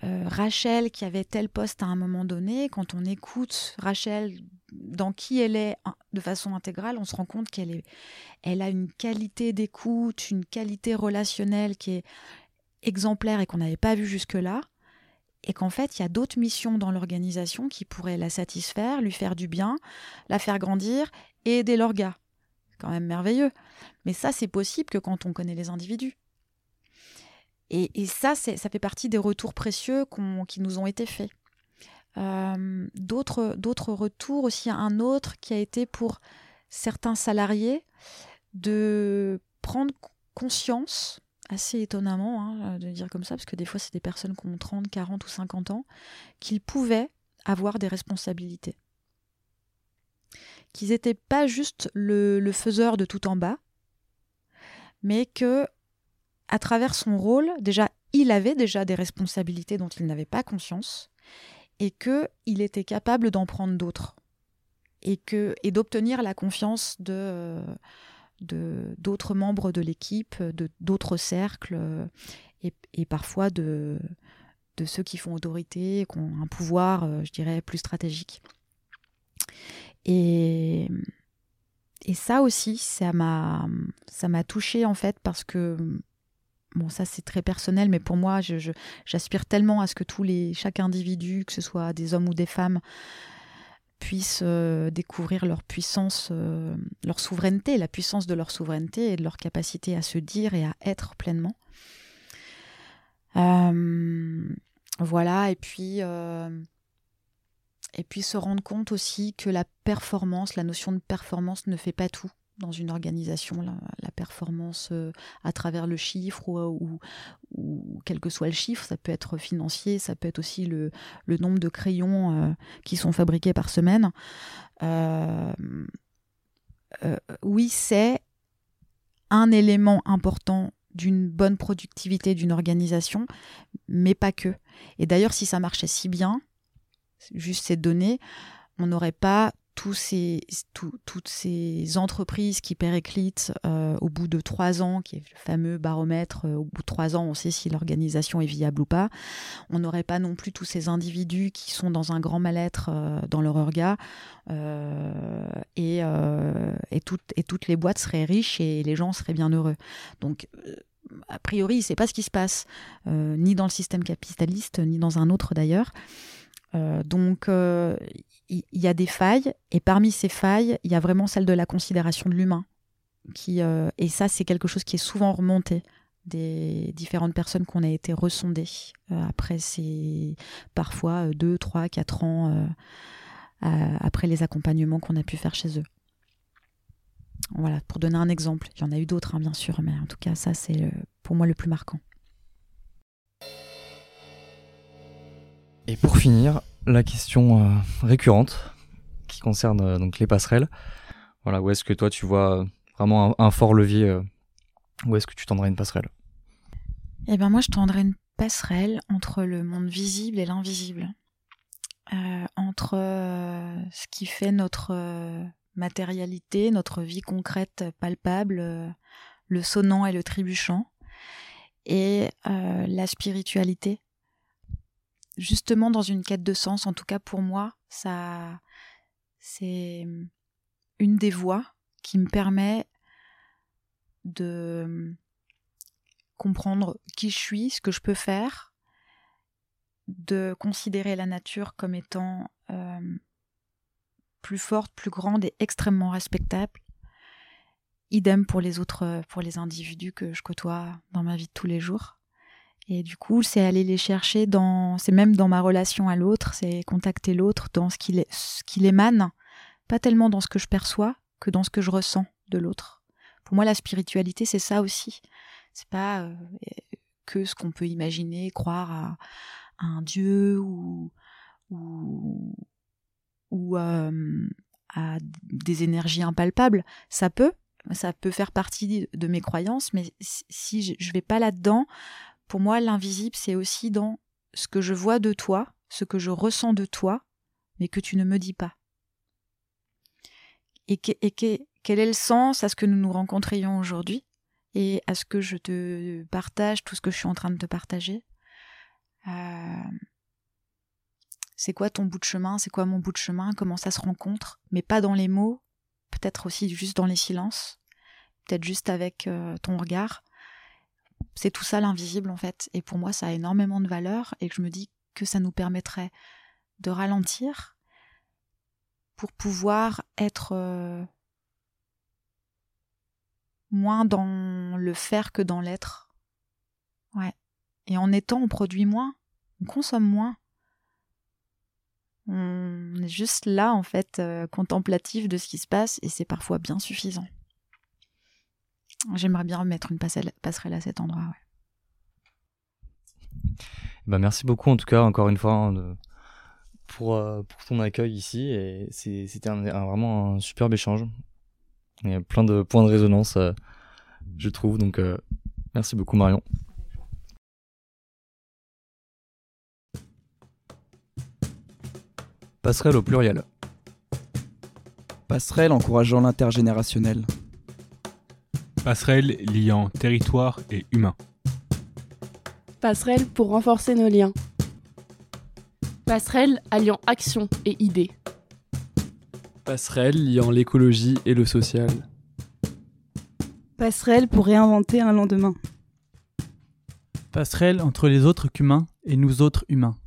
euh, Rachel qui avait tel poste à un moment donné, quand on écoute Rachel dans qui elle est de façon intégrale, on se rend compte qu'elle est, elle a une qualité d'écoute, une qualité relationnelle qui est exemplaire et qu'on n'avait pas vu jusque-là. Et qu'en fait, il y a d'autres missions dans l'organisation qui pourraient la satisfaire, lui faire du bien, la faire grandir et aider l'orga. C'est quand même merveilleux. Mais ça, c'est possible que quand on connaît les individus. Et, ça, ça fait partie des retours précieux qui nous ont été faits. Euh, d'autres retours aussi, un autre qui a été pour certains salariés de prendre conscience, assez étonnamment hein, de dire comme ça, parce que des fois c'est des personnes qui ont 30, 40 ou 50 ans, qu'ils pouvaient avoir des responsabilités. Qu'ils n'étaient pas juste le, le faiseur de tout en bas, mais que à travers son rôle, déjà, il avait déjà des responsabilités dont il n'avait pas conscience, et qu'il était capable d'en prendre d'autres et que et d'obtenir la confiance de d'autres membres de l'équipe, de d'autres cercles et, et, parfois de de ceux qui font autorité, qui ont un pouvoir, euh, je dirais, plus stratégique. Et et ça aussi, ça m'a ça m'a touché en fait parce que Bon, ça c'est très personnel, mais pour moi, j'aspire tellement à ce que tous les, chaque individu, que ce soit des hommes ou des femmes, puissent euh, découvrir leur puissance, euh, leur souveraineté, la puissance de leur souveraineté et de leur capacité à se dire et à être pleinement. Euh, voilà, et puis, et puis se rendre compte aussi que la performance, la notion de performance ne fait pas tout dans une organisation, la, performance euh, à travers le chiffre ou, quel que soit le chiffre, ça peut être financier, ça peut être aussi le, le nombre de crayons euh, qui sont fabriqués par semaine. Euh, oui, c'est un élément important d'une bonne productivité d'une organisation, mais pas que. Et d'ailleurs, si ça marchait si bien, juste ces données, on n'aurait pas tous ces, toutes ces entreprises qui périclitent euh, au bout de trois ans, qui est le fameux baromètre, euh, au bout de trois ans, on sait si l'organisation est viable ou pas. On n'aurait pas non plus tous ces individus qui sont dans un grand mal-être euh, dans leur orga, et, et, toutes, les boîtes seraient riches et les gens seraient bien heureux. Donc, a priori, c'est pas ce qui se passe, ni dans le système capitaliste, ni dans un autre d'ailleurs. Donc, il y, a des failles, et parmi ces failles, il y a vraiment celle de la considération de l'humain. Qui, euh, et ça, c'est quelque chose qui est souvent remonté des différentes personnes qu'on a été ressondées euh, après ces parfois 2, 3, 4 ans euh, après les accompagnements qu'on a pu faire chez eux. Voilà, pour donner un exemple. Il y en a eu d'autres, hein, bien sûr, mais en tout cas, ça, c'est pour moi le plus marquant. Et pour finir, la question euh, récurrente qui concerne euh, donc les passerelles. Voilà, où est-ce que toi tu vois vraiment un, fort levier euh, Où est-ce que tu tendrais une passerelle? Eh ben moi je tendrais une passerelle entre le monde visible et l'invisible, entre ce qui fait notre matérialité, notre vie concrète, palpable, le sonnant et le trébuchant, et la spiritualité justement dans une quête de sens, en tout cas pour moi, ça, c'est une des voies qui me permet de comprendre qui je suis, ce que je peux faire, de considérer la nature comme étant euh, plus forte, plus grande et extrêmement respectable. Idem pour les autres, pour les individus que je côtoie dans ma vie de tous les jours. Et du coup, c'est aller les chercher dans, c'est même dans ma relation à l'autre, c'est contacter l'autre dans ce qu'il, ce qu'il émane, pas tellement dans ce que je perçois que dans ce que je ressens de l'autre. Pour moi, la spiritualité, c'est ça aussi. C'est pas euh, que ce qu'on peut imaginer, croire à, un dieu ou ou, ou euh, à des énergies impalpables. Ça peut, ça peut faire partie de mes croyances, mais si je, vais pas là-dedans, pour moi, l'invisible, c'est aussi dans ce que je vois de toi, ce que je ressens de toi, mais que tu ne me dis pas. Et, quel est le sens à ce que nous nous rencontrions aujourd'hui et à ce que je te partage tout ce que je suis en train de te partager? Euh, C'est quoi ton bout de chemin? C'est quoi mon bout de chemin? Comment ça se rencontre? Mais pas dans les mots, peut-être aussi juste dans les silences, peut-être juste avec euh, ton regard c'est tout ça l'invisible en fait. Et pour moi, ça a énormément de valeur et je me dis que ça nous permettrait de ralentir pour pouvoir être euh, moins dans le faire que dans l'être. Ouais. Et en étant, on produit moins, on consomme moins. On est juste là, en fait, euh, contemplatif de ce qui se passe et c'est parfois bien suffisant. J'aimerais bien remettre une passerelle à cet endroit. Bah merci beaucoup en tout cas encore une fois hein, pour, euh, pour ton accueil ici et c'était vraiment un superbe échange. Il y a plein de points de résonance euh, je trouve donc euh, merci beaucoup Marion. Passerelle au pluriel. Passerelle encourageant l'intergénérationnel. Passerelle liant territoire et humain. Passerelle pour renforcer nos liens. Passerelle alliant action et idées. Passerelle liant l'écologie et le social. Passerelle pour réinventer un lendemain. Passerelle entre les autres humains et nous autres humains.